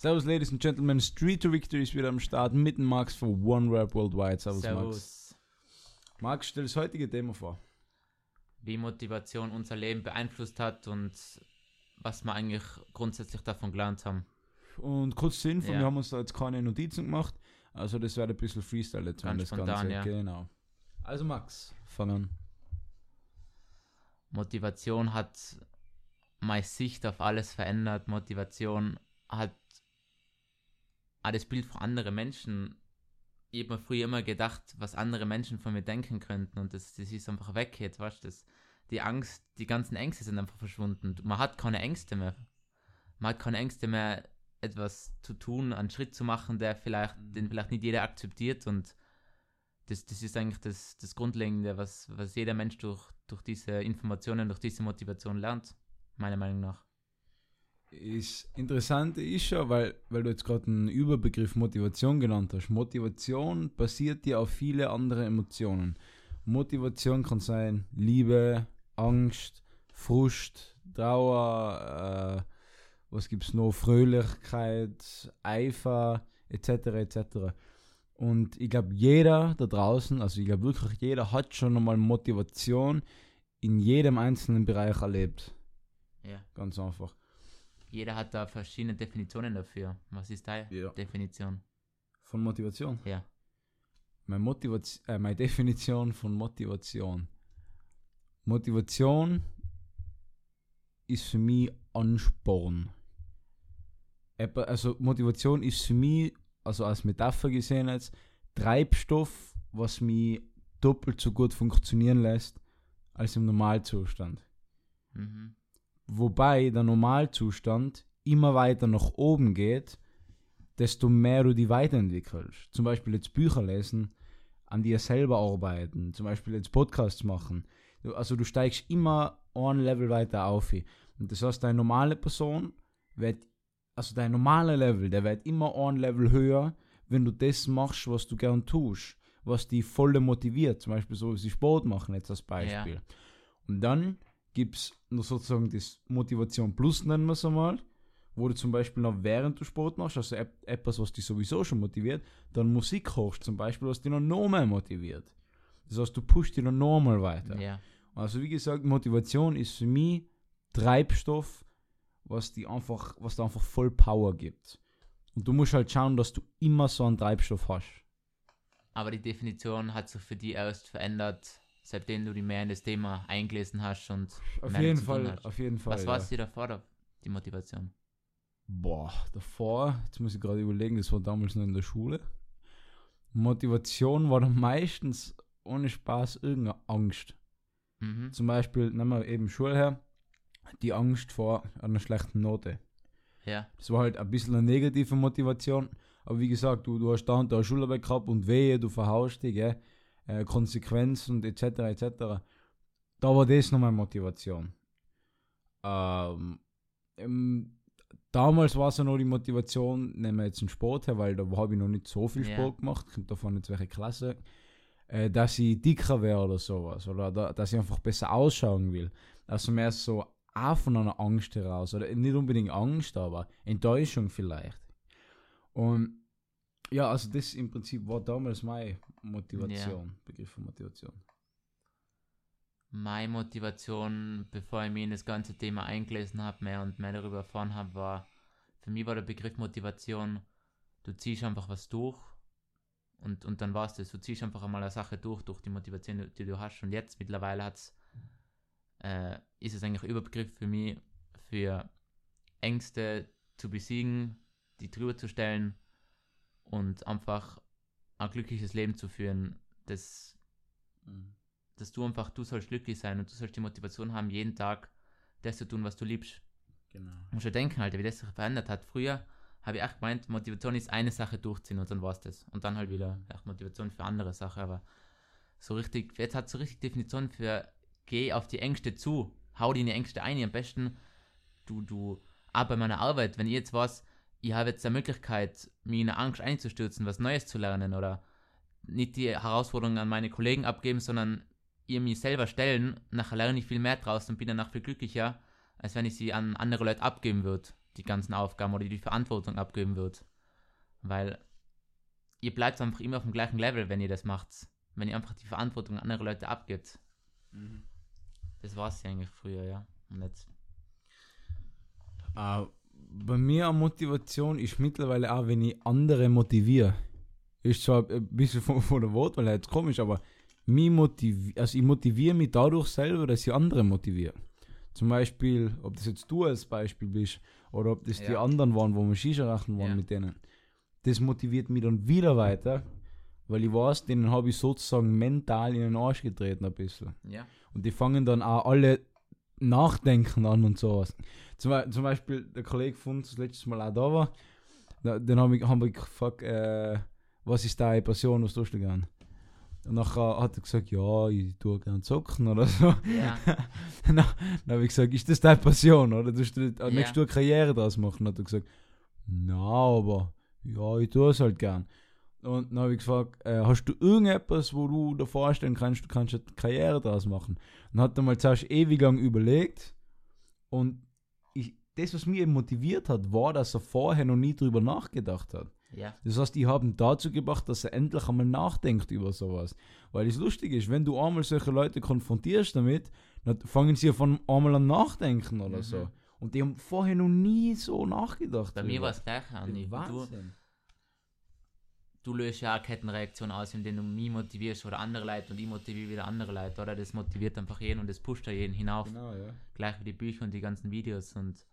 Servus, Ladies and Gentlemen. Street to Victory ist wieder am Start mit Max von One Rap Worldwide. Servus, Max. Servus. Max, stell das heutige Thema vor. Wie Motivation unser Leben beeinflusst hat und was wir eigentlich grundsätzlich davon gelernt haben. Und kurz zur Info, Ja. wir haben uns da jetzt keine Notizen gemacht. Also, das wird ein bisschen Freestyle jetzt, wenn Ganz das spontan, Ganze. ja. Genau. Also, Max, fang an. Motivation hat meine Sicht auf alles verändert. Motivation hat auch das Bild von anderen Menschen. Ich habe mir früher immer gedacht, was andere Menschen von mir denken könnten und das, das ist einfach weg jetzt, weißt du? Die Angst, die ganzen Ängste sind einfach verschwunden. Man hat keine Ängste mehr. Man hat keine Ängste mehr, etwas zu tun, einen Schritt zu machen, der vielleicht, den vielleicht nicht jeder akzeptiert und das, das ist eigentlich das, das Grundlegende, was, was jeder Mensch durch, durch diese Informationen, durch diese Motivation lernt, meiner Meinung nach. Das Interessante ist ja, weil, weil du jetzt gerade einen Überbegriff Motivation genannt hast. Motivation basiert ja auf viele andere Emotionen. Motivation kann sein Liebe, Angst, Frust, Trauer, äh, was gibt's noch, Fröhlichkeit, Eifer, etc. etc. Und ich glaube, jeder da draußen, also ich glaube wirklich jeder hat schon einmal Motivation in jedem einzelnen Bereich erlebt. Ja. Ganz einfach. Jeder hat da verschiedene Definitionen dafür. Was ist deine Ja. Definition? Von Motivation. Ja. Meine, Motivation, äh, meine Definition von Motivation. Motivation ist für mich Ansporn. Also Motivation ist für mich, also als Metapher gesehen jetzt, Treibstoff, was mich doppelt so gut funktionieren lässt als im Normalzustand. Mhm. Wobei der Normalzustand immer weiter nach oben geht, desto mehr du die weiterentwickelst. Zum Beispiel jetzt Bücher lesen, an dir selber arbeiten, zum Beispiel jetzt Podcasts machen. Also du steigst immer ein Level weiter auf. Und das heißt, deine normale Person wird, also dein normaler Level, der wird immer ein Level höher, wenn du das machst, was du gern tust, was dich voll motiviert. Zum Beispiel so wie sie Sport machen, jetzt als Beispiel. Und dann gibt es noch sozusagen das Motivation Plus, nennen wir es einmal, wo du zum Beispiel noch während du Sport machst, also etwas, was dich sowieso schon motiviert, dann Musik hörst zum Beispiel, was dich noch, noch mehr motiviert. Das heißt, du pushst dich noch normal weiter. Ja. Also wie gesagt, Motivation ist für mich Treibstoff, was die einfach, was dir einfach voll Power gibt. Und du musst halt schauen, dass du immer so einen Treibstoff hast. Aber die Definition hat sich für die erst verändert, seitdem du dich mehr in das Thema eingelesen hast und Auf jeden Fall, auf jeden Fall. was ja. war es dir davor, da, die Motivation? Boah, davor, jetzt muss ich gerade überlegen, das war damals noch in der Schule. Motivation war dann meistens ohne Spaß irgendeine Angst. Mhm. Zum Beispiel, nehmen wir eben Schule her, die Angst vor einer schlechten Note. Ja. Das war halt ein bisschen eine negative Motivation. Aber wie gesagt, du, du hast da und da Schularbeit gehabt und wehe, du verhaust dich, gell? Äh, Konsequenzen und etc. etc. Da war das nochmal Motivation. Ähm, ähm, damals war es ja noch die Motivation, nehmen wir jetzt den Sport her, weil da habe ich noch nicht so viel. Sport gemacht, kommt davon jetzt welche Klasse, äh, dass ich dicker wäre oder sowas. Oder da, dass ich einfach besser ausschauen will. Also mehr so auch von einer Angst heraus. Oder nicht unbedingt Angst, aber Enttäuschung vielleicht. Und ja, also das im Prinzip war damals meine Motivation, Begriff von Motivation. Meine Motivation, bevor ich mich in das ganze Thema eingelesen habe, mehr und mehr darüber erfahren habe, war, für mich war der Begriff Motivation, du ziehst einfach was durch und, und dann war es das. Du ziehst einfach einmal eine Sache durch, durch die Motivation, die, du hast. Und jetzt mittlerweile hat's, äh, ist es eigentlich Überbegriff für mich, für Ängste zu besiegen, die drüber zu stellen und einfach ein glückliches Leben zu führen. Das dass du einfach, du sollst glücklich sein und du sollst die Motivation haben, jeden Tag das zu tun, was du liebst. Genau. Musst ja denken, Alter, wie das sich verändert hat. Früher habe ich echt gemeint, Motivation ist eine Sache durchziehen und dann war es das. Und dann halt wieder echt Motivation für andere Sachen. Aber so richtig, jetzt hat so richtig Definition für geh auf die Ängste zu, hau die in die Ängste ein. Am besten, du, du, auch bei meiner Arbeit, wenn ich jetzt was, ich habe jetzt die Möglichkeit, mich in eine Angst einzustürzen, was Neues zu lernen oder nicht die Herausforderungen an meine Kollegen abgeben, sondern ihr mich selber stellen, nachher lerne ich viel mehr draus und bin danach viel glücklicher, als wenn ich sie an andere Leute abgeben würde. die ganzen Aufgaben oder die Verantwortung abgeben wird. Weil ihr bleibt einfach immer auf dem gleichen Level, wenn ihr das macht. Wenn ihr einfach die Verantwortung an andere Leute abgibt. Mhm. Das war es ja eigentlich früher, ja. Und jetzt. Äh, bei mir eine Motivation ist mittlerweile auch, wenn ich andere motiviere. Ist zwar ein bisschen von, von der Wortwahl jetzt komisch, aber mich motivi also ich motiviere mich dadurch selber, dass ich andere motiviere. Zum Beispiel, ob das jetzt du als Beispiel bist oder ob das die Ja. anderen waren, wo wir Shisha rachen waren Ja. mit denen. Das motiviert mich dann wieder weiter, weil ich weiß, denen habe ich sozusagen mental in den Arsch getreten ein bisschen. Ja. Und die fangen dann auch alle nachdenken an und sowas. Zum, zum Beispiel der Kollege von uns, das letztes Mal auch da war, da, den haben wir, haben wir gefragt, äh, was ist deine Passion, was tust du gern? Und nachher hat er gesagt, ja, ich tue gern zocken oder so. Ja. dann dann habe ich gesagt, ist das deine Passion? Oder tust du, Ja. möchtest du eine Karriere daraus machen? Hat er gesagt, na, aber ja, ich tue es halt gern. Und dann habe ich gefragt, äh, hast du irgendetwas, wo du dir vorstellen kannst, du kannst eine Karriere daraus machen? Und hat er mal zuerst ewig lang überlegt. Und ich, das, was mich eben motiviert hat, war, dass er vorher noch nie drüber nachgedacht hat. Ja. Das heißt, die haben dazu gebracht, dass er endlich einmal nachdenkt über sowas. Weil es lustig ist, wenn du einmal solche Leute konfrontierst damit, dann fangen sie von einmal an nachdenken oder Mhm. so. Und die haben vorher noch nie so nachgedacht. Bei mir war es gleich, Andi. Wahnsinn. du löst ja auch Kettenreaktion aus, indem du mich motivierst oder andere Leute und ich motiviere wieder andere Leute, oder? Das motiviert einfach jeden und das pusht ja jeden hinauf. Genau, ja. Gleich wie die Bücher und die ganzen Videos. Und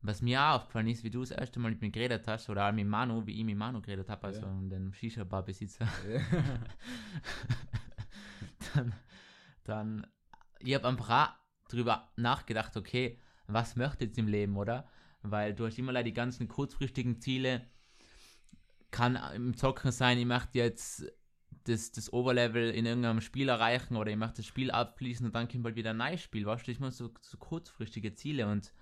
was mir auch aufgefallen ist, wie du das erste Mal mit mir geredet hast, oder auch mit Manu, wie ich mit Manu geredet habe, also Ja. dem Shisha-Bar-Besitzer, dann, dann ich habe einfach auch drüber nachgedacht, okay, was möchte jetzt im Leben, oder? Weil du hast immer leider die ganzen kurzfristigen Ziele. Kann im Zocken sein, ich möchte jetzt das, das Oberlevel in irgendeinem Spiel erreichen oder ich möchte das Spiel abschließen und dann kommt bald wieder ein neues Spiel. Weißt du, ich meine so, so kurzfristige Ziele und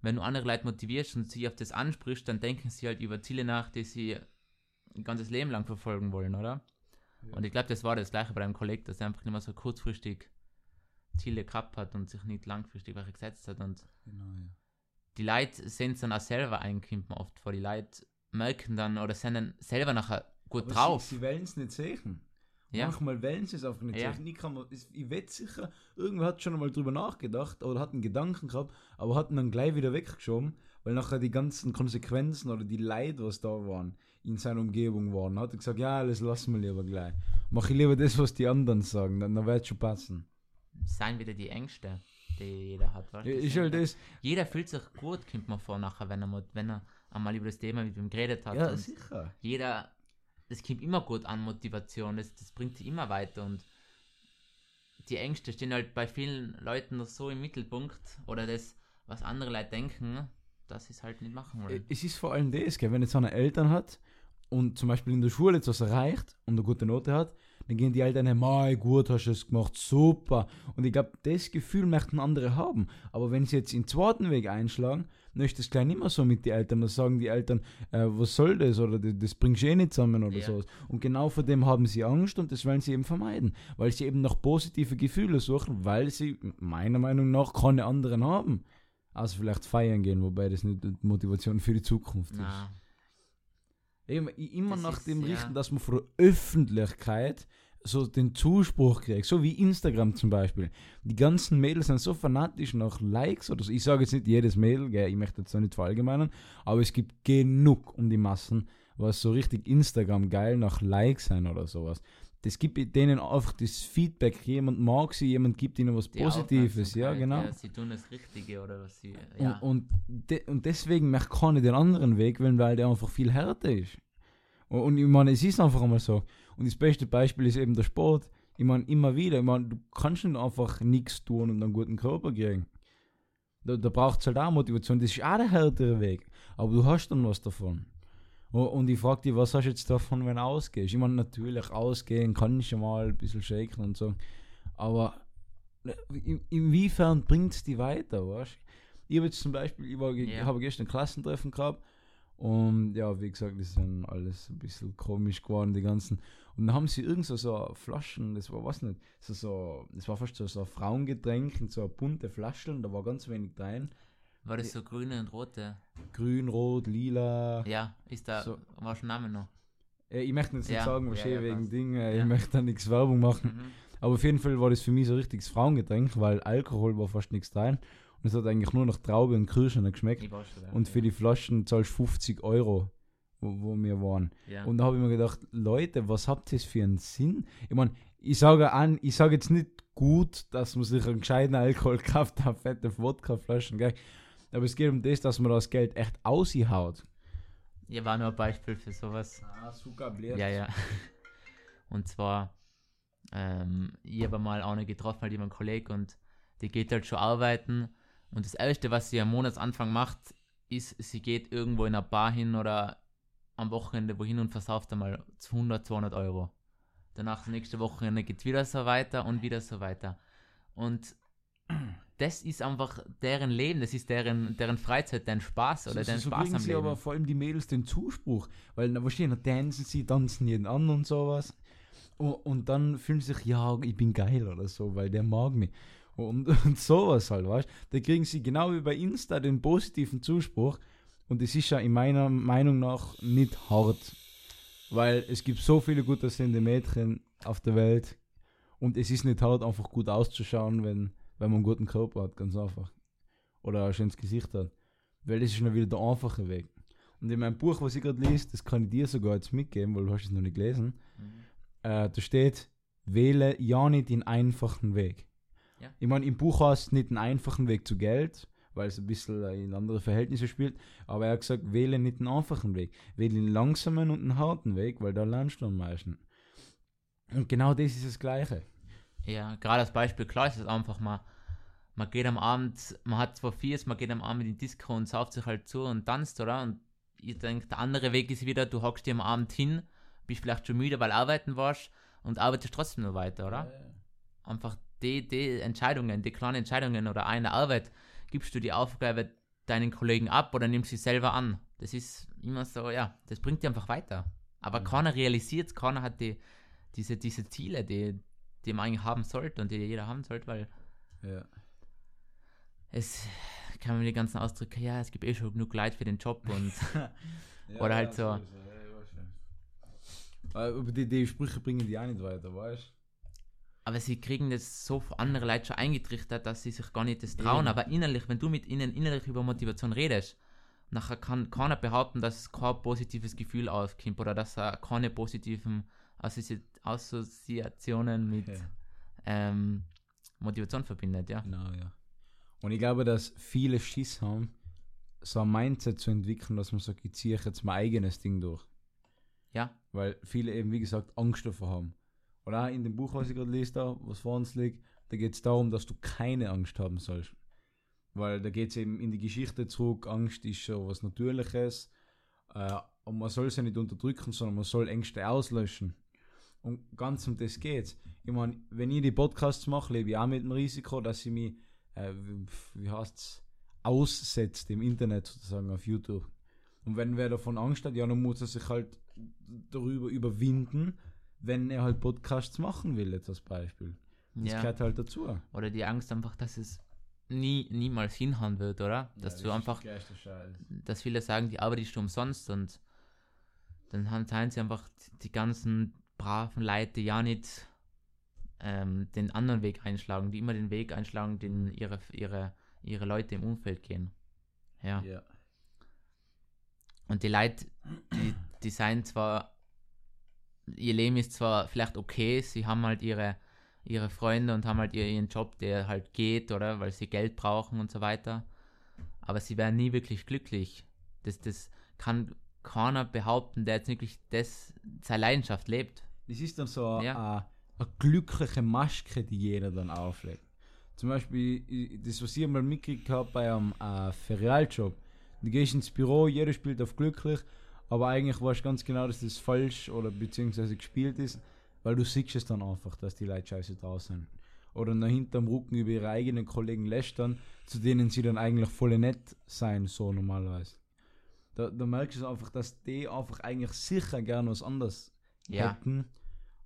wenn du andere Leute motivierst und sie auf das ansprichst, dann denken sie halt über Ziele nach, die sie ein ganzes Leben lang verfolgen wollen, oder? Ja. Und ich glaube, das war das gleiche bei deinem Kollegen, dass er einfach nicht mehr so kurzfristig Ziele gehabt hat und sich nicht langfristig welche gesetzt hat. Und Genau, ja. die Leute sehen es dann auch selber einkimpen oft vor. Die Leute merken dann oder sind dann selber nachher gut Aber drauf. Sie, sie wollen es nicht sehen. ja, Manchmal wollen sie es einfach nicht Ja. sehen. Ich, kann ich wette sicher, irgendwer hat schon einmal drüber nachgedacht oder hat einen Gedanken gehabt, aber hat ihn dann gleich wieder weggeschoben, weil nachher die ganzen Konsequenzen oder die Leid, was da waren, in seiner Umgebung waren. Hat er gesagt, ja, das lassen wir lieber gleich. Mach ich lieber das, was die anderen sagen, dann, dann wird es schon passen. seien wieder die Ängste, die jeder hat. Ja, ist halt das. Jeder fühlt sich gut, kommt man vor nachher, wenn er, wenn er einmal über das Thema mit ihm geredet hat. Ja, sicher. jeder, das kommt immer gut an Motivation, das, das bringt dich immer weiter und die Ängste stehen halt bei vielen Leuten noch so im Mittelpunkt oder das, was andere Leute denken, dass sie es halt nicht machen wollen. Es ist vor allem das, gell, wenn jetzt einer Eltern hat und zum Beispiel in der Schule etwas erreicht und eine gute Note hat, dann gehen die Eltern mei, gut, hast du es gemacht, super. Und ich glaube, das Gefühl möchten andere haben. Aber wenn sie jetzt den zweiten Weg einschlagen, dann ist das gleich nicht mehr so mit den Eltern. Dann sagen die Eltern, äh, was soll das oder das, das bringst du eh nicht zusammen oder Ja. sowas. Und genau vor dem haben sie Angst und das wollen sie eben vermeiden. Weil sie eben nach positive Gefühle suchen, weil sie meiner Meinung nach keine anderen haben. Also vielleicht feiern gehen, wobei das nicht die Motivation für die Zukunft ist. Na, Eben, immer Das nach ist, dem ja. richten, dass man von der Öffentlichkeit so den Zuspruch kriegt, so wie Instagram zum Beispiel. Die ganzen Mädels sind so fanatisch nach Likes oder so. Ich sage jetzt nicht jedes Mädel, gell, ich möchte jetzt auch nicht verallgemeinern, aber es gibt genug um die Massen, was so richtig Instagram geil nach Likes sein oder sowas. Das gibt denen einfach das Feedback, jemand mag sie, jemand gibt ihnen was die Positives, ja genau. Ja, sie tun das Richtige oder was sie. Ja, Und, und, de, und deswegen möchte keiner den anderen Weg wählen, weil der einfach viel härter ist. Und, und ich meine, es ist einfach einmal so. Und das beste Beispiel ist eben der Sport. Ich meine, immer wieder, ich meine, du kannst nicht einfach nichts tun und einen guten Körper kriegen. Da, da braucht es halt auch Motivation. Das ist auch der härtere Weg. Aber du hast dann was davon. Und, ich frage dich, was hast du jetzt davon, wenn du ausgehst? Ich meine, natürlich, ausgehen kann ich schon mal ein bisschen shaken und so. Aber ne, in, inwiefern bringt es die weiter, weißt du? Ich habe jetzt zum Beispiel, ich, war, ge- Ja. habe gestern ein Klassentreffen gehabt und ja, wie gesagt, das ist dann alles ein bisschen komisch geworden, die ganzen. Und dann haben sie irgend so, so Flaschen, das war was nicht, so, so, das war fast so, so ein Frauengetränk in so eine bunte Flaschen, da war ganz wenig rein. War das so grüne und rote? Grün, Rot, Lila. Ja, ist da, So. war schon Name noch. Ich möchte jetzt nicht Ja, sagen, ja, wahrscheinlich ja, wegen. Dingen, äh, Ja. ich möchte da nichts Werbung machen. Mhm. Aber auf jeden Fall war das für mich so richtiges Frauengetränk, weil Alkohol war fast nichts drin. Und es hat eigentlich nur nach Traube und Kirschen geschmeckt. Schon. Und für die Flaschen zahlst du 50 Euro, wo, wo wir waren. ja. Und da habe ich mir gedacht, Leute, was habt ihr für einen Sinn? Ich meine, ich sage an, ich sage jetzt nicht gut, dass man sich einen gescheiten Alkohol kauft, da fette Wodkaflaschen, gell? Aber es geht um das, dass man das Geld echt aushaut. Hier war nur ein Beispiel für sowas. Ah, super. Ja, ja. Und zwar, ähm, ich habe mal eine getroffen, halt jemand Kollege und die geht halt schon arbeiten. Und das Erste, was sie am Monatsanfang macht, ist, sie geht irgendwo in eine Bar hin oder am Wochenende wohin und versauft einmal 100, 200 Euro. Danach, nächste Wochenende geht wieder so weiter und wieder so weiter. Und das ist einfach deren Leben, das ist deren, deren Freizeit, deren Spaß oder so, deren so Spaß kriegen am sie Leben. aber vor allem die Mädels den Zuspruch, weil na, wahrscheinlich tanzen sie, tanzen jeden an und sowas. Und, und dann fühlen sie sich, ja, ich bin geil oder so, weil der mag mich. Und, und sowas halt, weißt Da kriegen sie genau wie bei Insta den positiven Zuspruch. Und es ist ja in meiner Meinung nach nicht hart. Weil es gibt so viele gut aussehende Mädchen auf der Welt. Und es ist nicht hart, einfach gut auszuschauen, wenn, wenn man einen guten Körper hat, ganz einfach. Oder ein schönes Gesicht hat. Weil das ist schon wieder der einfache Weg. Und in meinem Buch, was ich gerade lese, das kann ich dir sogar jetzt mitgeben, weil du hast es noch nicht gelesen. Mhm. Äh, da steht, wähle ja nicht den einfachen Weg. Ja. Ich meine, im Buch hast du nicht einen einfachen Weg zu Geld, weil es ein bisschen in andere Verhältnisse spielt, aber er hat gesagt, wähle nicht den einfachen Weg. Wähle den langsamen und den harten Weg, weil da lernst du am meisten. Und genau das ist das Gleiche. Ja, gerade als Beispiel, klar ist es einfach mal, man geht am Abend, man hat zwar Fies, man geht am Abend in die Disco und sauft sich halt zu und tanzt, oder? Und ich denke, der andere Weg ist wieder, du hockst dir am Abend hin, bist vielleicht schon müde, weil arbeiten warst und arbeitest trotzdem noch weiter, oder? Einfach die, die Entscheidungen, die kleinen Entscheidungen oder eine Arbeit, gibst du die Aufgabe deinen Kollegen ab oder nimmst sie selber an. Das ist immer so, ja, das bringt dir einfach weiter. Aber Mhm. keiner realisiert keiner hat die, diese, diese Ziele, die, die man eigentlich haben sollte und die jeder haben sollte, weil Ja. es kann man die ganzen Ausdrücke, ja, es gibt eh schon genug Leid für den Job und Oder halt so. Aber die, die Sprüche bringen die auch nicht weiter, weißt aber sie kriegen das so für andere Leute schon eingetrichtert, dass sie sich gar nicht das trauen. Eben. Aber innerlich, wenn du mit ihnen innerlich über Motivation redest, nachher kann keiner behaupten, dass es kein positives Gefühl aufkommt oder dass er keine positiven Assozi Assoziationen mit Ja. ähm, Motivation verbindet, ja. Genau, ja. Und ich glaube, dass viele Schiss haben, so ein Mindset zu entwickeln, dass man sagt, ich ziehe jetzt mein eigenes Ding durch. Ja, Weil viele eben, wie gesagt, Angst davor haben. Und auch in dem Buch, was ich gerade lese, da, was vor uns liegt, da geht es darum, dass du keine Angst haben sollst. Weil da geht es eben in die Geschichte zurück, Angst ist schon was Natürliches. Äh, und man soll sie nicht unterdrücken, sondern man soll Ängste auslöschen. Und ganz um das geht's. Ich meine, wenn ich die Podcasts mache, lebe ich auch mit dem Risiko, dass ich mich, äh, wie, heißt's, aussetzt im Internet sozusagen auf YouTube. Und wenn wer davon Angst hat, ja, dann muss er sich halt darüber überwinden, wenn er halt Podcasts machen will, jetzt als Beispiel. Das ja. gehört halt dazu. Oder die Angst einfach, dass es nie, niemals hinhauen wird, oder? dass du einfach dass viele sagen, die arbeitest du umsonst und dann haben sie einfach die ganzen braven Leute, die ja nicht ähm, den anderen Weg einschlagen, die immer den Weg einschlagen, den ihre, ihre, ihre Leute im Umfeld gehen. Ja. Ja. Und die Leute, die, die seien zwar, ihr Leben ist zwar vielleicht okay, sie haben halt ihre, ihre Freunde und haben halt ihr- ihren Job, der halt geht, oder? Weil sie Geld brauchen und so weiter. Aber sie werden nie wirklich glücklich. Das, das kann keiner behaupten, der jetzt wirklich das, seine Leidenschaft lebt. Das ist dann so eine, Ja. eine, eine glückliche Maske, die jeder dann auflegt. Zum Beispiel, das, was ich mal mitgekriegt habe bei einem äh, Ferialjob. Du gehst ins Büro, jeder spielt auf glücklich, aber eigentlich weißt du ganz genau, dass das falsch oder beziehungsweise gespielt ist, weil du siehst es dann einfach, dass die Leute scheiße da sind. Oder nach hinterm Rücken über ihre eigenen Kollegen lästern, zu denen sie dann eigentlich voll nett sein, so normalerweise. Da, da merkst du einfach, dass die einfach eigentlich sicher gern was anderes Ja. hätten.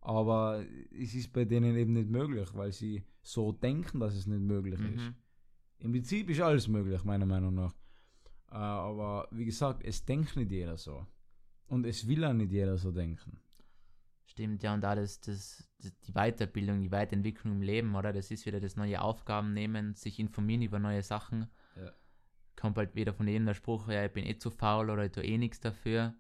Aber es ist bei denen eben nicht möglich, weil sie so denken, dass es nicht möglich ist. Mhm. Im Prinzip ist alles möglich, meiner Meinung nach. Äh, aber wie gesagt, es denkt nicht jeder so. Und es will auch nicht jeder so denken. Stimmt, ja, und alles, das, das, die Weiterbildung, die Weiterentwicklung im Leben, oder? Das ist wieder das neue Aufgaben nehmen, sich informieren über neue Sachen. Ja. Kommt halt wieder von jedem der Spruch, ja, ich bin eh zu faul oder ich tue eh nichts dafür.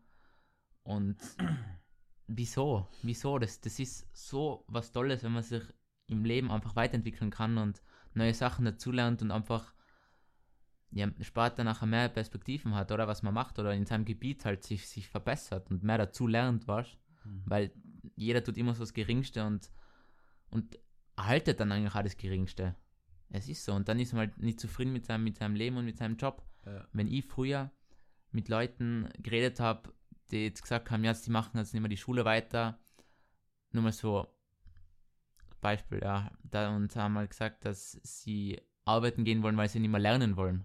Und wieso? Wieso? Das, das ist so was Tolles, wenn man sich im Leben einfach weiterentwickeln kann und neue Sachen dazulernt und einfach ja, Sport dann nachher mehr Perspektiven hat, oder was man macht, oder in seinem Gebiet halt sich, sich verbessert und mehr dazu lernt, weißt Mhm. Weil jeder tut immer so das Geringste und, und erhaltet dann eigentlich auch das Geringste. Es ist so. Und dann ist man halt nicht zufrieden mit seinem, mit seinem Leben und mit seinem Job. Ja. Wenn ich früher mit Leuten geredet habe, die jetzt gesagt haben, ja, die machen jetzt nicht mehr die Schule weiter, nur mal so Beispiel, ja, da und haben halt gesagt, dass sie arbeiten gehen wollen, weil sie nicht mehr lernen wollen.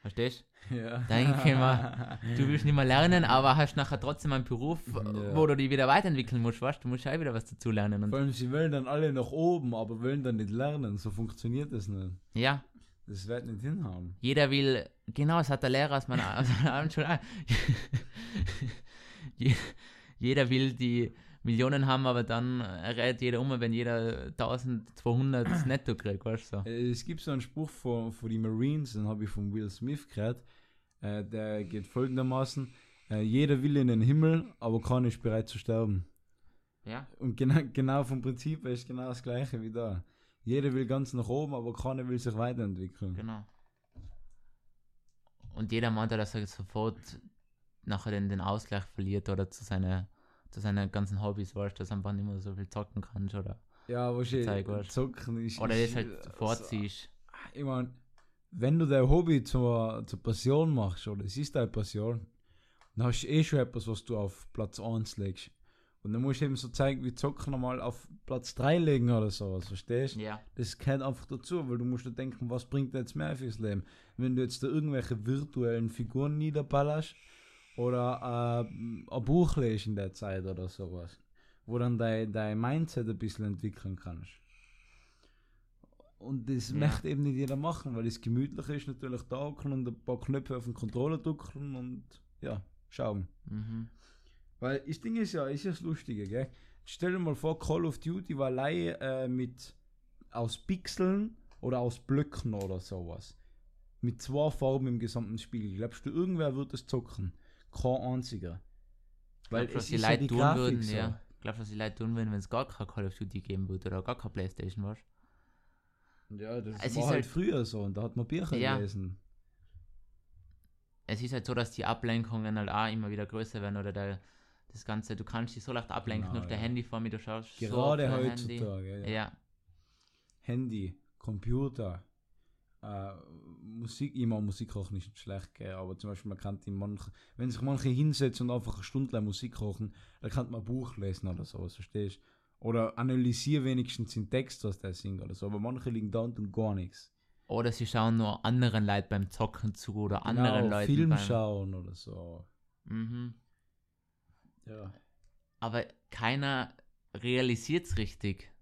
Verstehst Ja. Denke mir, du? willst nicht mehr lernen, aber hast nachher trotzdem einen Beruf, Ja. wo du dich wieder weiterentwickeln musst, weißt du? Du musst auch wieder was dazu lernen. Vor allem, sie wollen dann alle nach oben, aber wollen dann nicht lernen. So funktioniert das nicht. ja, Das wird nicht hinhauen. jeder will, genau, das hat der Lehrer aus meiner, aus meiner Abendschule Jeder will die Millionen haben, aber dann redet jeder um, wenn jeder 1200 netto kriegt, weißt du? So. Äh, Es gibt so einen Spruch von, von den Marines, den habe ich von Will Smith gehört. Äh, der geht folgendermaßen: äh, Jeder will in den Himmel, aber keiner ist bereit zu sterben. Ja, Und genau, genau vom Prinzip her ist genau das gleiche wie da. Jeder will ganz nach oben, aber keiner will sich weiterentwickeln. genau. Und jeder meint ja, dass er sofort nachher den, den Ausgleich verliert oder zu seiner zu seinen ganzen Hobbys, weißt du, dass einfach nicht mehr so viel zocken kannst oder, Ja, wahrscheinlich. Zocken ist. oder ist, das halt vorziehst. ich meine, wenn du dein Hobby zur, zur Passion machst, oder es ist deine Passion, dann hast du eh schon etwas, was du auf Platz 1 legst. Und dann musst du eben so zeigen, wie Zocken nochmal auf Platz 3 legen oder sowas, verstehst du? Ja, Das gehört einfach dazu, weil du musst dir denken, was bringt dir jetzt mehr fürs Leben? Wenn du jetzt da irgendwelche virtuellen Figuren niederballerst oder äh, ein Buch lest in der Zeit oder sowas, wo dann dein, dein Mindset ein bisschen entwickeln kannst. Und das Ja. möchte eben nicht jeder machen, weil es gemütlich ist, natürlich da und ein paar Knöpfe auf den Controller drücken und ja, schauen. mhm. Weil das Ding ist ja, ist ja das Lustige, gell? Stell dir mal vor, Call of Duty war allein äh, mit aus Pixeln oder aus Blöcken oder sowas. Mit zwei Farben im gesamten Spiel. Glaubst du, irgendwer wird es zocken? Kein einziger. Weil was es die ist ja Leute die tun Grafik würden, so. ja. Glaubst du, was die Leute tun würden, wenn es gar kein Call of Duty geben würde oder gar kein Playstation war? Ja, das Es war ist halt halt- früher so und da hat man Bücher Ja. gelesen. Es ist halt so, dass die Ablenkungen halt auch immer wieder größer werden oder der, das Ganze, du kannst dich so leicht ablenken Genau, durch dein ja. Handy vor mir, du schaust so auf Gerade Handy. heutzutage. Ja. Ja, Handy, Computer, äh, Musik, immer Musik kochen ist nicht schlecht, gell? aber zum Beispiel man kann die manche, wenn sich manche hinsetzen und einfach eine Stunde lang Musik kochen, dann kann man ein Buch lesen oder so, verstehst du? Oder analysier wenigstens den Text, was der singt oder so, aber manche liegen da und tun gar nichts. Oder sie schauen nur anderen Leuten beim Zocken zu oder anderen Genau, Leuten Film beim... schauen oder so. Mhm. Ja. Aber keiner realisiert es richtig.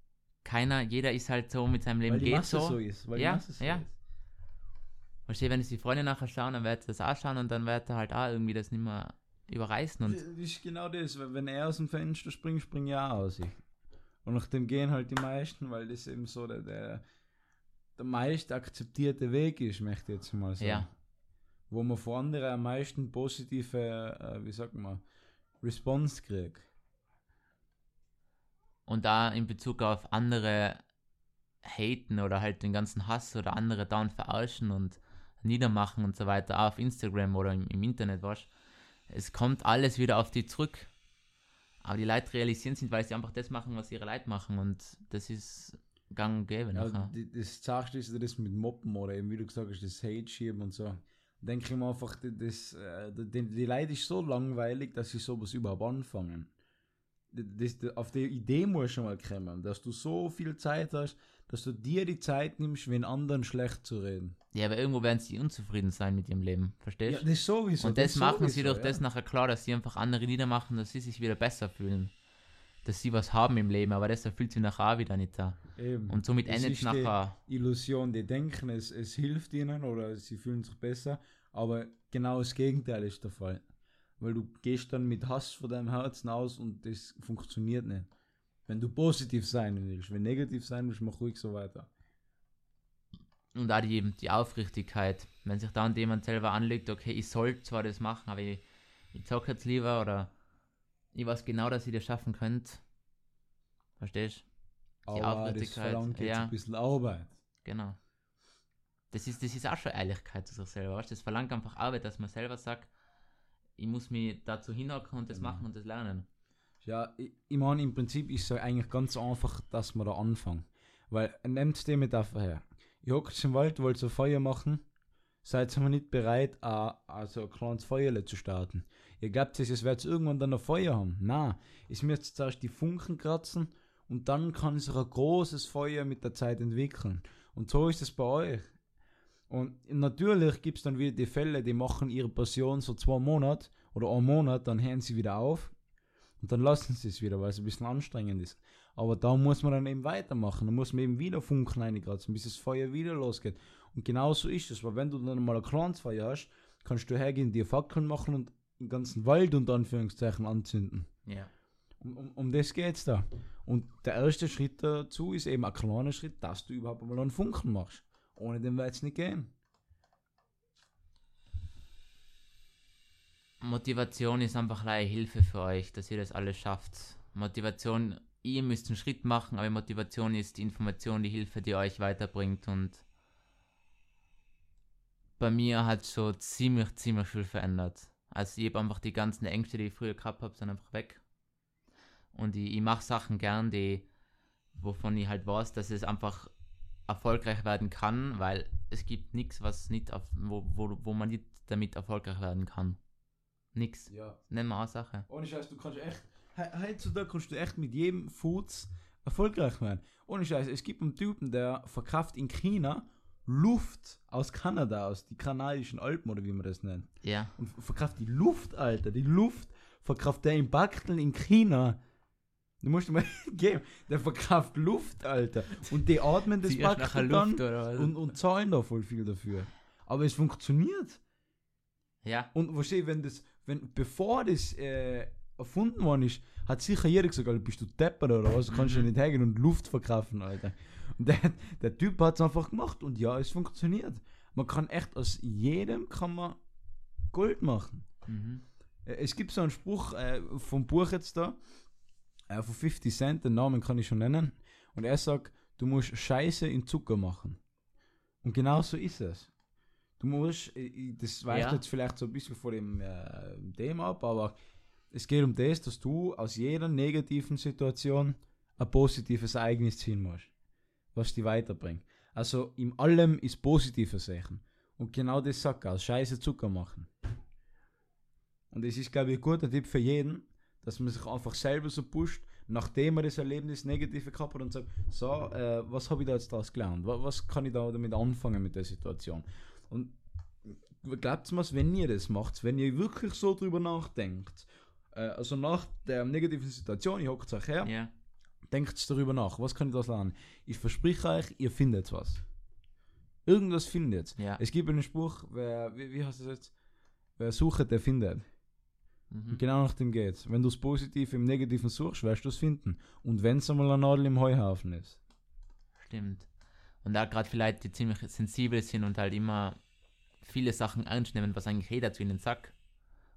Keiner, jeder ist halt so mit seinem Leben Weil die geht Masse so. so ist. Weil Ja, die Masse so ja. ist. Verstehe, wenn es die Freunde nachher schauen, dann wird das auch schauen und dann wird er halt auch irgendwie das nicht mehr überreißen und Das ist genau das, weil wenn er aus dem Fenster springt, springe ich auch aus. Und nach dem gehen halt die meisten, weil das eben so der, der, der meist akzeptierte Weg ist, möchte ich jetzt mal sagen. Ja. Wo man von anderen am meisten positive, äh, wie sagt man, Response kriegt. und da in Bezug auf andere haten oder halt den ganzen Hass oder andere down verarschen und niedermachen und so weiter, auch auf Instagram oder im, im Internet, was. Es kommt alles wieder auf die zurück. Aber die Leute realisieren nicht, weil sie einfach das machen, was ihre Leute machen und das ist gang und gäbe Ja, nachher. das sagst du, das mit Moppen oder eben, wie du gesagt hast, das Hate schieben und so. Denke ich mir einfach, die- das, äh, die, die Leute ist so langweilig, dass sie sowas überhaupt anfangen. Das, das, auf die Idee musst du mal kommen, dass du so viel Zeit hast, dass du dir die Zeit nimmst, wenn anderen schlecht zu reden. Ja, aber irgendwo werden sie unzufrieden sein mit ihrem Leben, verstehst Ja, das sowieso. Und das, machen sie sowieso, durch das nachher klar, dass sie einfach andere niedermachen, dass sie sich wieder besser fühlen. dass sie was haben im Leben, aber das erfüllt sie nachher auch wieder nicht da. Eben. Und somit endet es nachher. die Illusion, die denken, es, es hilft ihnen oder sie fühlen sich besser, aber genau das Gegenteil ist der Fall. Weil du gehst dann mit Hass vor deinem Herzen aus und das funktioniert nicht. Wenn du positiv sein willst, wenn negativ sein willst, mach ruhig so weiter. Und auch die, die Aufrichtigkeit. Wenn sich dann jemand selber anlegt, okay, ich soll zwar das machen, aber ich, ich zocke jetzt lieber oder ich weiß genau, dass ich das schaffen könnte. Verstehst Die Aber das Aufrichtigkeit, verlangt jetzt ja. ein bisschen Arbeit. Genau. Das ist, das ist auch schon Ehrlichkeit zu sich selber. Weißt? du? Das verlangt einfach Arbeit, dass man selber sagt, ich muss mich dazu hinhocken und das Genau. machen und das lernen. Ja, ich, ich meine, im Prinzip ist es eigentlich ganz einfach, dass wir da anfangen. Weil, nehmt die Metapher her. Ihr hockt im Wald, wollt so Feuer machen, seid aber nicht bereit, a- also ein kleines Feuerle zu starten. Ihr glaubt, es werdet irgendwann dann ein Feuer haben. Na, es müsst zuerst die Funken kratzen und dann kann sich ein großes Feuer mit der Zeit entwickeln. Und so ist es bei euch. Und natürlich gibt es dann wieder die Fälle, die machen ihre Passion so zwei Monate oder einen Monat, dann hören sie wieder auf und dann lassen sie es wieder, weil es ein bisschen anstrengend ist. Aber da muss man dann eben weitermachen. Da muss man eben wieder Funken reinkratzen, bis das Feuer wieder losgeht. Und genau so ist es, weil wenn du dann mal ein kleines Feuer hast, kannst du hergehen, dir Fackeln machen und den ganzen Wald unter Anführungszeichen anzünden. Ja. Um, um, um das geht's da. Und der erste Schritt dazu ist eben ein kleiner Schritt, dass du überhaupt mal einen Funken machst. Ohne den wird es nicht gehen. Motivation ist einfach eine Hilfe für euch, dass ihr das alles schafft. Motivation, ihr müsst einen Schritt machen, aber Motivation ist die Information, die Hilfe, die euch weiterbringt und bei mir hat so ziemlich, ziemlich viel verändert. Also ich habe einfach die ganzen Ängste, die ich früher gehabt habe, sind einfach weg. Und ich, ich mache Sachen gern, die, wovon ich halt weiß, dass es einfach erfolgreich werden kann, weil es gibt nichts, was nicht auf, wo, wo, wo man nicht damit erfolgreich werden kann. Nix. Ja. Nennen wir eine Sache. Ohne Scheiß, du kannst echt, he- heutzutage kannst du echt mit jedem Foods erfolgreich werden. Ohne Scheiß, es gibt einen Typen, der verkauft in China Luft aus Kanada, aus die kanadischen Alpen oder wie man das nennt. Ja. Und verkauft die Luft, Alter, die Luft verkauft der in Bachteln in China. Du musst dir mal geben, der verkauft Luft, Alter. Und die atmen das Bachtel dann Luft und, und zahlen da voll viel dafür. Aber es funktioniert. ja. Und verstehe, wenn das, wenn, bevor das äh, erfunden worden ist, hat sicher jeder gesagt, Alter, bist du deppert oder was? Du kannst ja Mhm. nicht hergehen und Luft verkaufen, Alter. Und der, der Typ hat es einfach gemacht und ja, es funktioniert. Man kann echt aus jedem kann man Gold machen. Mhm. Äh, Es gibt so einen Spruch äh, vom Buch jetzt da, äh, von 50 Cent, den Namen kann ich schon nennen. Und er sagt, du musst Scheiße in Zucker machen. Und genau so ist es. Du musst, äh, äh, das weicht Ja. jetzt vielleicht so ein bisschen vor dem äh, Thema ab, aber es geht um das, dass du aus jeder negativen Situation ein positives Ereignis ziehen musst, was dich weiterbringt. Also in allem ist positives Sachen. Und genau das sagt er, aus Scheiße Zucker machen. Und es ist, glaube ich, ein guter Tipp für jeden, dass man sich einfach selber so pusht, nachdem man das Erlebnis Negative gehabt hat und sagt, so, äh, was habe ich da jetzt daraus gelernt? Was, was kann ich da damit anfangen mit der Situation? Und glaubt mir, wenn ihr das macht, wenn ihr wirklich so drüber nachdenkt, äh, also nach der negativen Situation, ihr hockt euch her, Ja. denkt darüber nach, was kann ich daraus lernen? Ich verspreche euch, ihr findet was. Irgendwas findet. Ja. Es gibt einen Spruch, wer, wie, wie heißt das jetzt? Wer sucht, der findet. Mhm. Genau nach dem geht's. Wenn du das Positive im Negativen suchst, wirst du es finden. Und wenn es einmal eine Nadel im Heuhaufen ist. Stimmt. Und da gerade vielleicht die ziemlich sensibel sind und halt immer viele Sachen ernst nehmen, was eigentlich jeder zu ihnen sagt.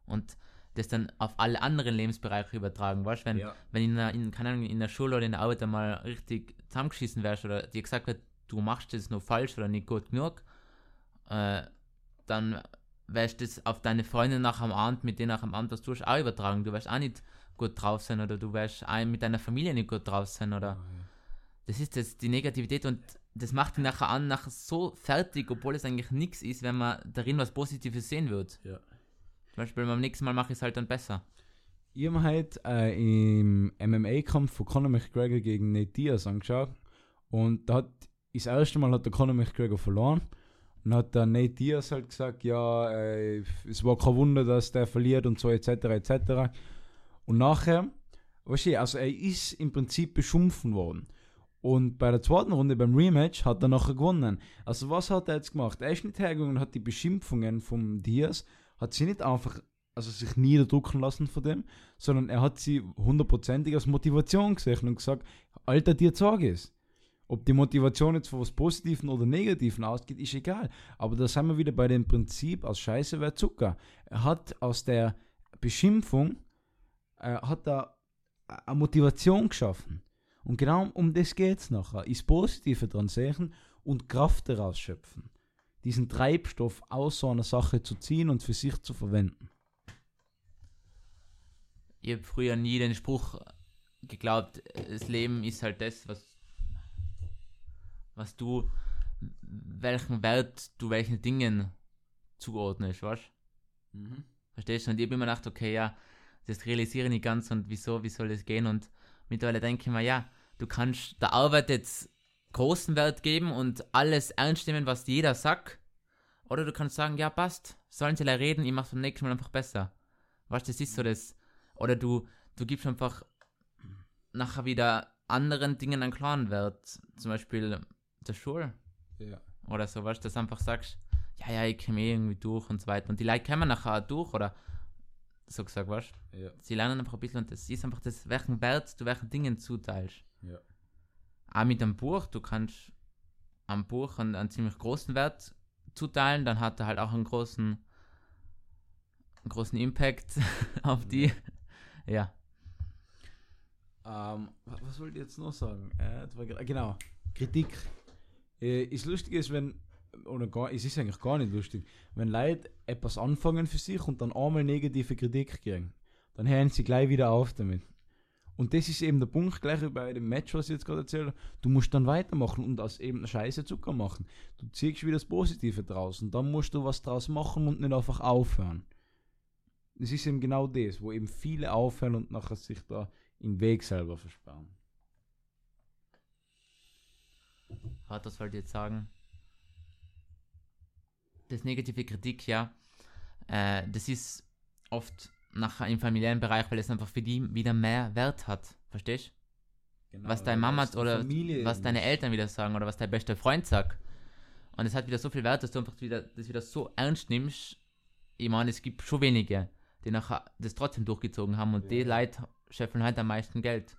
Und das dann auf alle anderen Lebensbereiche übertragen, weißt du? Wenn, Ja. wenn in, einer, in, keine Ahnung, in der Schule oder in der Arbeit einmal richtig zusammengeschissen wärst oder dir gesagt wird, du machst das nur falsch oder nicht gut genug, äh, dann du das auf deine Freunde nach am Abend, mit denen nach am Abend was tust, auch übertragen. Du wirst auch nicht gut drauf sein oder du wirst auch mit deiner Familie nicht gut drauf sein oder das ist das, die Negativität und das macht ihn nachher an, nachher so fertig, obwohl es eigentlich nichts ist, wenn man darin was Positives sehen wird. Ja. Zum Beispiel beim nächsten Mal mache ich es halt dann besser. Ich habe halt äh, im MMA-Kampf von Conor McGregor gegen Nate Diaz angeschaut. Und da hat, das erste Mal hat der Conor McGregor verloren. Und hat der Nate Diaz halt gesagt, ja, äh, es war kein Wunder, dass der verliert und so etc. etc. Und nachher weißt du, also er ist im Prinzip beschumpfen worden. Und bei der zweiten Runde beim Rematch hat er nachher gewonnen. Also was hat er jetzt gemacht? Er ist nicht hergegangen und hat die Beschimpfungen vom Diaz, hat sie nicht einfach, also sich niederdrucken lassen von dem, sondern er hat sie hundertprozentig als Motivation gesehen und gesagt, Alter, dir sag es. Ob die Motivation jetzt von was Positiven oder Negativen ausgeht, ist egal. Aber da sind wir wieder bei dem Prinzip, aus Scheiße wäre Zucker. Er hat aus der Beschimpfung, äh, hat er eine Motivation geschaffen. Und genau um das geht es nachher. Ist Positive dran sehen und Kraft daraus schöpfen. Diesen Treibstoff aus so einer Sache zu ziehen und für sich zu verwenden. Ich habe früher nie den Spruch geglaubt, das Leben ist halt das, was, was du, welchen Wert du welchen Dingen zuordnest, weißt Mhm. Verstehst du? Und ich habe immer gedacht, okay, ja, das realisiere ich nicht ganz und wieso, wie soll das gehen? Und mittlerweile denke ich mir, ja, du kannst der Arbeit jetzt großen Wert geben und alles ernst nehmen, was jeder sagt. Oder du kannst sagen, ja, passt, sollen sie leider reden, ich mach's beim nächsten Mal einfach besser. Weißt du, das ist so das. Oder du, du gibst einfach nachher wieder anderen Dingen einen klaren Wert. Zum Beispiel der Schule Ja. oder so, weißt du, dass du einfach sagst, ja, ja, ich komme eh irgendwie durch und so weiter. Und die Leute kommen nachher auch durch oder so gesagt, weißt du, Ja. sie lernen einfach ein bisschen und das ist einfach das, welchen Wert du welchen Dingen zuteilst. Ja. Auch mit einem Buch, du kannst am Buch einen, einen ziemlich großen Wert zuteilen, dann hat er halt auch einen großen, einen großen Impact auf die. Ja. Ähm, wa- was wollte ich jetzt noch sagen? Äh, genau, Kritik. Äh, ist lustig ist, wenn, oder gar, es ist eigentlich gar nicht lustig, wenn Leute etwas anfangen für sich und dann einmal negative Kritik kriegen, dann hören sie gleich wieder auf damit. Und das ist eben der Punkt, gleich bei dem Match, was ich jetzt gerade erzählt habe. Du musst dann weitermachen und aus eben Scheiße Zucker machen. Du ziehst wieder das Positive draus und dann musst du was draus machen und nicht einfach aufhören. Das ist eben genau das, wo eben viele aufhören und nachher sich da im Weg selber versperren. Hat das wollte ich jetzt sagen. Das negative Kritik, ja, äh, das ist oft nachher im familiären Bereich, weil es einfach für die wieder mehr Wert hat. Verstehst Genau, Was deine Mama oder Familie was deine Eltern wieder sagen oder was dein bester Freund sagt. Und es hat wieder so viel Wert, dass du einfach wieder, das wieder so ernst nimmst. Ich meine, es gibt schon wenige, die nachher das trotzdem durchgezogen haben und die Ja. Leute scheffeln halt am meisten Geld.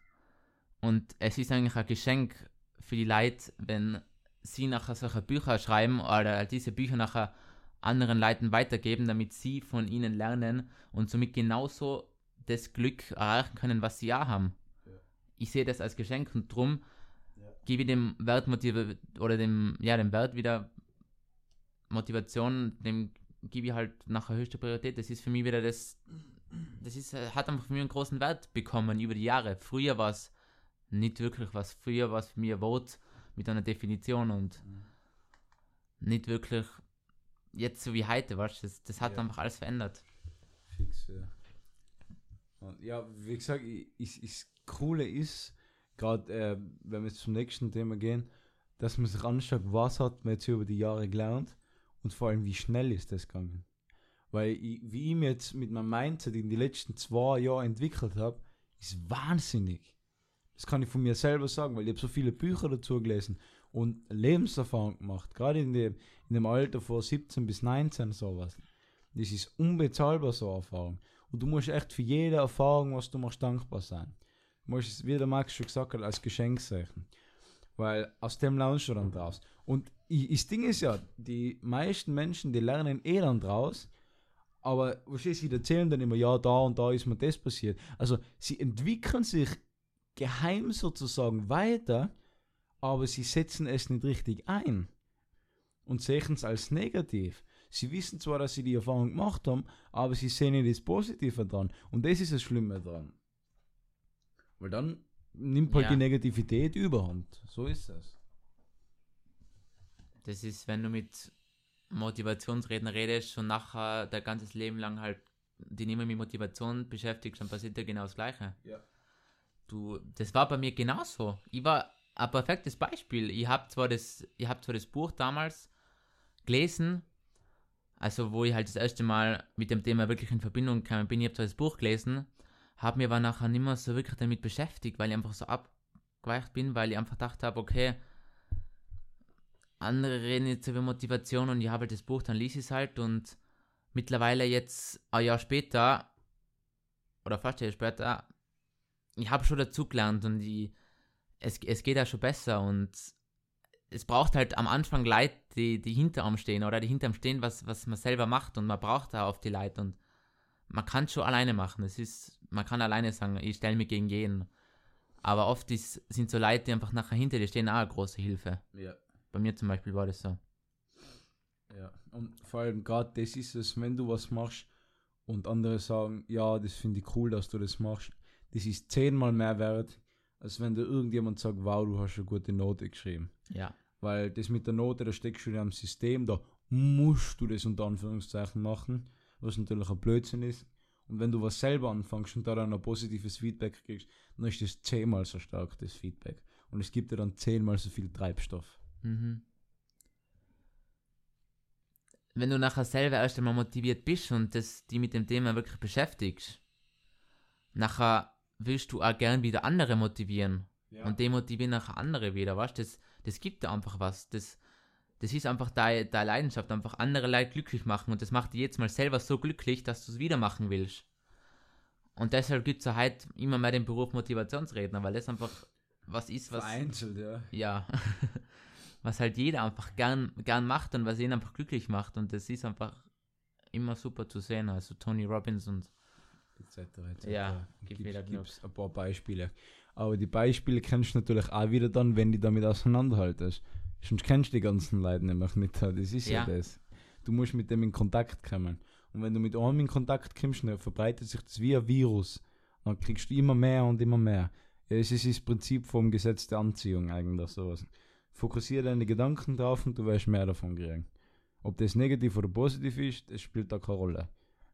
Und es ist eigentlich ein Geschenk für die Leute, wenn sie nachher solche Bücher schreiben oder diese Bücher nachher anderen Leuten weitergeben, damit sie von ihnen lernen und somit genauso das Glück erreichen können, was sie auch haben. Ja. Ich sehe das als Geschenk und drum Ja. gebe ich dem Wertmotiv oder dem, ja, dem Wert wieder Motivation, dem gebe ich halt nachher höchste Priorität. Das ist für mich wieder das, das ist, hat einfach für mich einen großen Wert bekommen über die Jahre. Früher war es nicht wirklich was. Früher war es für mich Wort mit einer Definition und Mhm. nicht wirklich jetzt so wie heute, weißt du, das, das hat Ja. einfach alles verändert. Fix, ja. Und ja, wie gesagt, i- ist, ist Coole ist, gerade äh, wenn wir zum nächsten Thema gehen, dass man sich anschaut, was hat man jetzt über die Jahre gelernt und vor allem, wie schnell ist das gegangen. Weil ich, wie ich mir jetzt mit meinem Mindset in die letzten zwei Jahre entwickelt habe, ist wahnsinnig. Das kann ich von mir selber sagen, weil ich habe so viele Bücher dazu gelesen und Lebenserfahrung gemacht, gerade in dem, in dem Alter von 17 bis 19 sowas. Das ist unbezahlbar, so eine Erfahrung. Und du musst echt für jede Erfahrung, was du machst, dankbar sein. Du musst es, wie der Max schon gesagt hat, als Geschenk sehen. Weil aus dem lernst du dann draus. Und das Ding ist ja, die meisten Menschen, die lernen eh dann draus, aber du, sie erzählen dann immer, ja, da und da ist mir das passiert. Also sie entwickeln sich geheim sozusagen weiter, aber sie setzen es nicht richtig ein und sehen es als negativ. Sie wissen zwar, dass sie die Erfahrung gemacht haben, aber sie sehen nicht das Positive dran. Und das ist das Schlimme dran. Weil dann nimmt halt Ja. die Negativität überhand. So ist es. Das ist, wenn du mit Motivationsredner redest und nachher dein ganzes Leben lang halt die nicht mehr mit Motivation beschäftigst, dann passiert ja genau das Gleiche. Ja. Du, das war bei mir genauso. Ich war ein perfektes Beispiel. Ich habe zwar das, ich habe zwar das Buch damals gelesen, also wo ich halt das erste Mal mit dem Thema wirklich in Verbindung kam, bin ich habe zwar das Buch gelesen, habe mir aber nachher nicht mehr so wirklich damit beschäftigt, weil ich einfach so abgeweicht bin, weil ich einfach gedacht habe, okay, andere reden jetzt über Motivation und ich habe halt das Buch, dann lies ich es halt und mittlerweile jetzt ein Jahr später oder fast ein Jahr später, ich habe schon dazugelernt und ich, es, es geht ja schon besser und es braucht halt am Anfang Leute, die, die hinter einem stehen oder die hinter einem stehen, was, was man selber macht und man braucht da auf die Leute und man kann es schon alleine machen. Es ist, man kann alleine sagen, ich stelle mich gegen jeden. Aber oft ist, sind so Leute, die einfach nachher hinter dir stehen, auch eine große Hilfe. Ja. Bei mir zum Beispiel war das so. Ja. Und vor allem gerade das ist es, wenn du was machst und andere sagen, ja, das finde ich cool, dass du das machst. Das ist zehnmal mehr wert, als wenn dir irgendjemand sagt, wow, du hast eine gute Note geschrieben. Ja. Weil das mit der Note, da steckst du in einem System, da musst du das unter Anführungszeichen machen, was natürlich ein Blödsinn ist. Und wenn du was selber anfängst und da dann ein positives Feedback kriegst, dann ist das zehnmal so stark, das Feedback. Und es gibt dir dann zehnmal so viel Treibstoff. Mhm. Wenn du nachher selber erst einmal motiviert bist und das, die mit dem Thema wirklich beschäftigst, nachher willst du auch gern wieder andere motivieren. Ja. Und demotivieren nachher andere wieder, weißt du? Das, das gibt dir einfach was. Das, das ist einfach deine, deine Leidenschaft, einfach andere Leute glücklich machen. Und das macht dich jetzt mal selber so glücklich, dass du es wieder machen willst. Und deshalb gibt es ja heute immer mehr den Beruf Motivationsredner, weil das einfach was ist, was. Vereinzelt, ja. Ja. was halt jeder einfach gern, gern macht und was ihn einfach glücklich macht. Und das ist einfach immer super zu sehen. Also Tony Robbins und etc. etc. Ja, gibt gibt wieder genug. es ein paar Beispiele. Aber die Beispiele kennst du natürlich auch wieder dann, wenn du damit auseinanderhaltest. Sonst kennst du die ganzen Leute nämlich nicht. Das ist ja. Ja. das. Du musst mit dem in Kontakt kommen. Und wenn du mit einem in Kontakt kommst, dann verbreitet sich das wie ein Virus. Dann kriegst du immer mehr und immer mehr. Es ist das Prinzip vom Gesetz der Anziehung eigentlich sowas. Fokussiere deine Gedanken drauf und du wirst mehr davon kriegen. Ob das negativ oder positiv ist, das spielt da keine Rolle.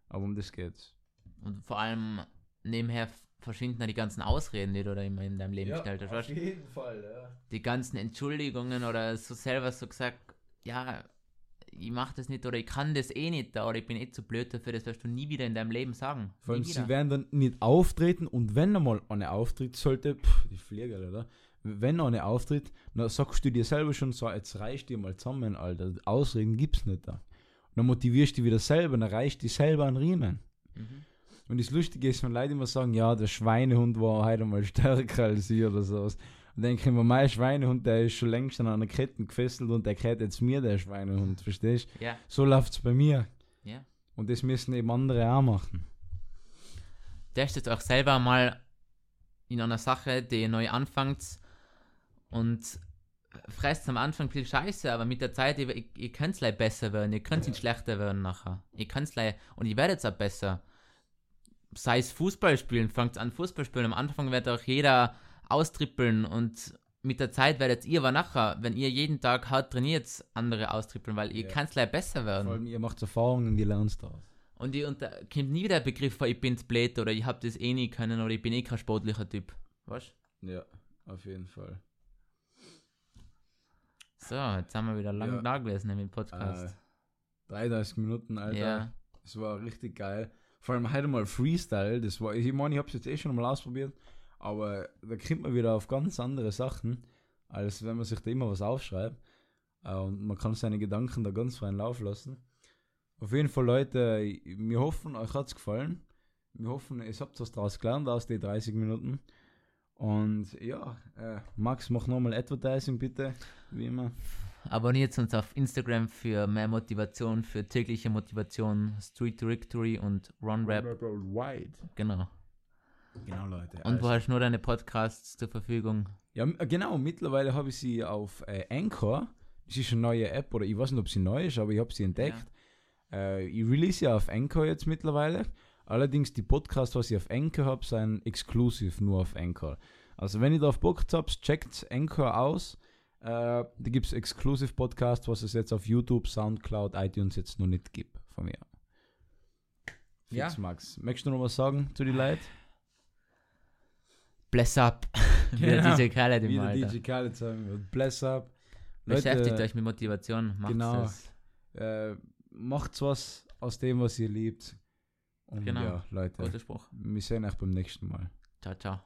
Aber um das geht's. Und vor allem nebenher verschwinden die ganzen Ausreden, die du da immer in deinem Leben gestellt hast. weißt du? jeden Fall, ja. Die ganzen Entschuldigungen oder so selber so gesagt, ja, ich mach das nicht oder ich kann das eh nicht oder ich bin eh zu blöd dafür, das wirst du nie wieder in deinem Leben sagen. Vor allem, sie werden dann nicht auftreten und wenn einmal eine auftritt, sollte, pff, die Flieger, oder? Wenn eine auftritt, dann sagst du dir selber schon so, jetzt reicht dir mal zusammen, Alter. Ausreden gibt's nicht da. Und dann motivierst du dich wieder selber, dann reicht dich selber an Riemen. Mhm. Und das Lustige ist, wenn Leute immer sagen, ja, der Schweinehund war heute mal stärker als ich oder sowas. Und denke ich mir, mein Schweinehund, der ist schon längst an einer Kette gefesselt und der gehört jetzt mir, der Schweinehund, verstehst du? Ja, So läuft's bei mir. ja. Und das müssen eben andere auch machen. testet euch selber mal in einer Sache, die ihr neu anfangt und fresst am Anfang viel Scheiße, aber mit der Zeit, ihr, ihr, könnt es besser werden, ihr könnt nicht schlechter werden nachher. Ihr könnt es und ihr werdet auch besser. Sei es Fußball spielen, fangt an Fußball spielen. Am Anfang wird auch jeder austrippeln und mit der Zeit werdet ihr aber nachher, wenn ihr jeden Tag hart trainiert, andere austrippeln, weil ihr Ja. könnt es besser Vor werden. allem, ihr macht Erfahrungen und ihr lernt daraus. Und ihr unter, kommt nie wieder der Begriff von ich bin's blöd oder ich hab das eh nie können oder ich bin eh kein sportlicher Typ. Weißt Ja, auf jeden Fall. So, jetzt haben wir wieder lang Ja. da gewesen im Podcast. Äh, 33 Minuten, Alter. ja. Das war richtig geil. Vor allem heute mal Freestyle. Das war, ich meine, ich habe es jetzt eh schon mal ausprobiert, aber da kommt man wieder auf ganz andere Sachen, als wenn man sich da immer was aufschreibt. Äh, Und man kann seine Gedanken da ganz freien Lauf lassen. Auf jeden Fall, Leute, wir hoffen, euch hat es gefallen. Wir hoffen, ihr habt was draus gelernt aus den 30 Minuten. Und ja, äh, Max, mach nochmal Advertising bitte, wie immer. Abonniert uns auf Instagram für mehr Motivation, für tägliche Motivation, Street to Victory und Run Rap. Wide. Genau. Genau, Leute. Und also- du hast nur deine Podcasts zur Verfügung. Ja, genau. Mittlerweile habe ich sie auf äh, Anchor. Das ist eine neue App, oder ich weiß nicht, ob sie neu ist, aber ich habe sie entdeckt. Äh, ich release ja auf Anchor jetzt mittlerweile. Allerdings die Podcasts, was ich auf Anchor habe, sind exklusiv nur auf Anchor. Also wenn ihr darauf Bock habt, checkt Anchor aus. Äh, da gibt es Exclusive Podcasts, was es jetzt auf YouTube, Soundcloud, iTunes jetzt noch nicht gibt von mir. Ja. Fix, Max. Möchtest du noch was sagen zu den Leuten? Bless up. Genau. DJ Khaled im Wie der Alter. DJ Khaled sagen wird. Bless up. Leute, Beschäftigt euch mit Motivation. Macht genau. das. äh, macht was aus dem, was ihr liebt. Und Genau. ja, Leute, Guter Spruch. wir sehen euch beim nächsten Mal. Ciao, ciao.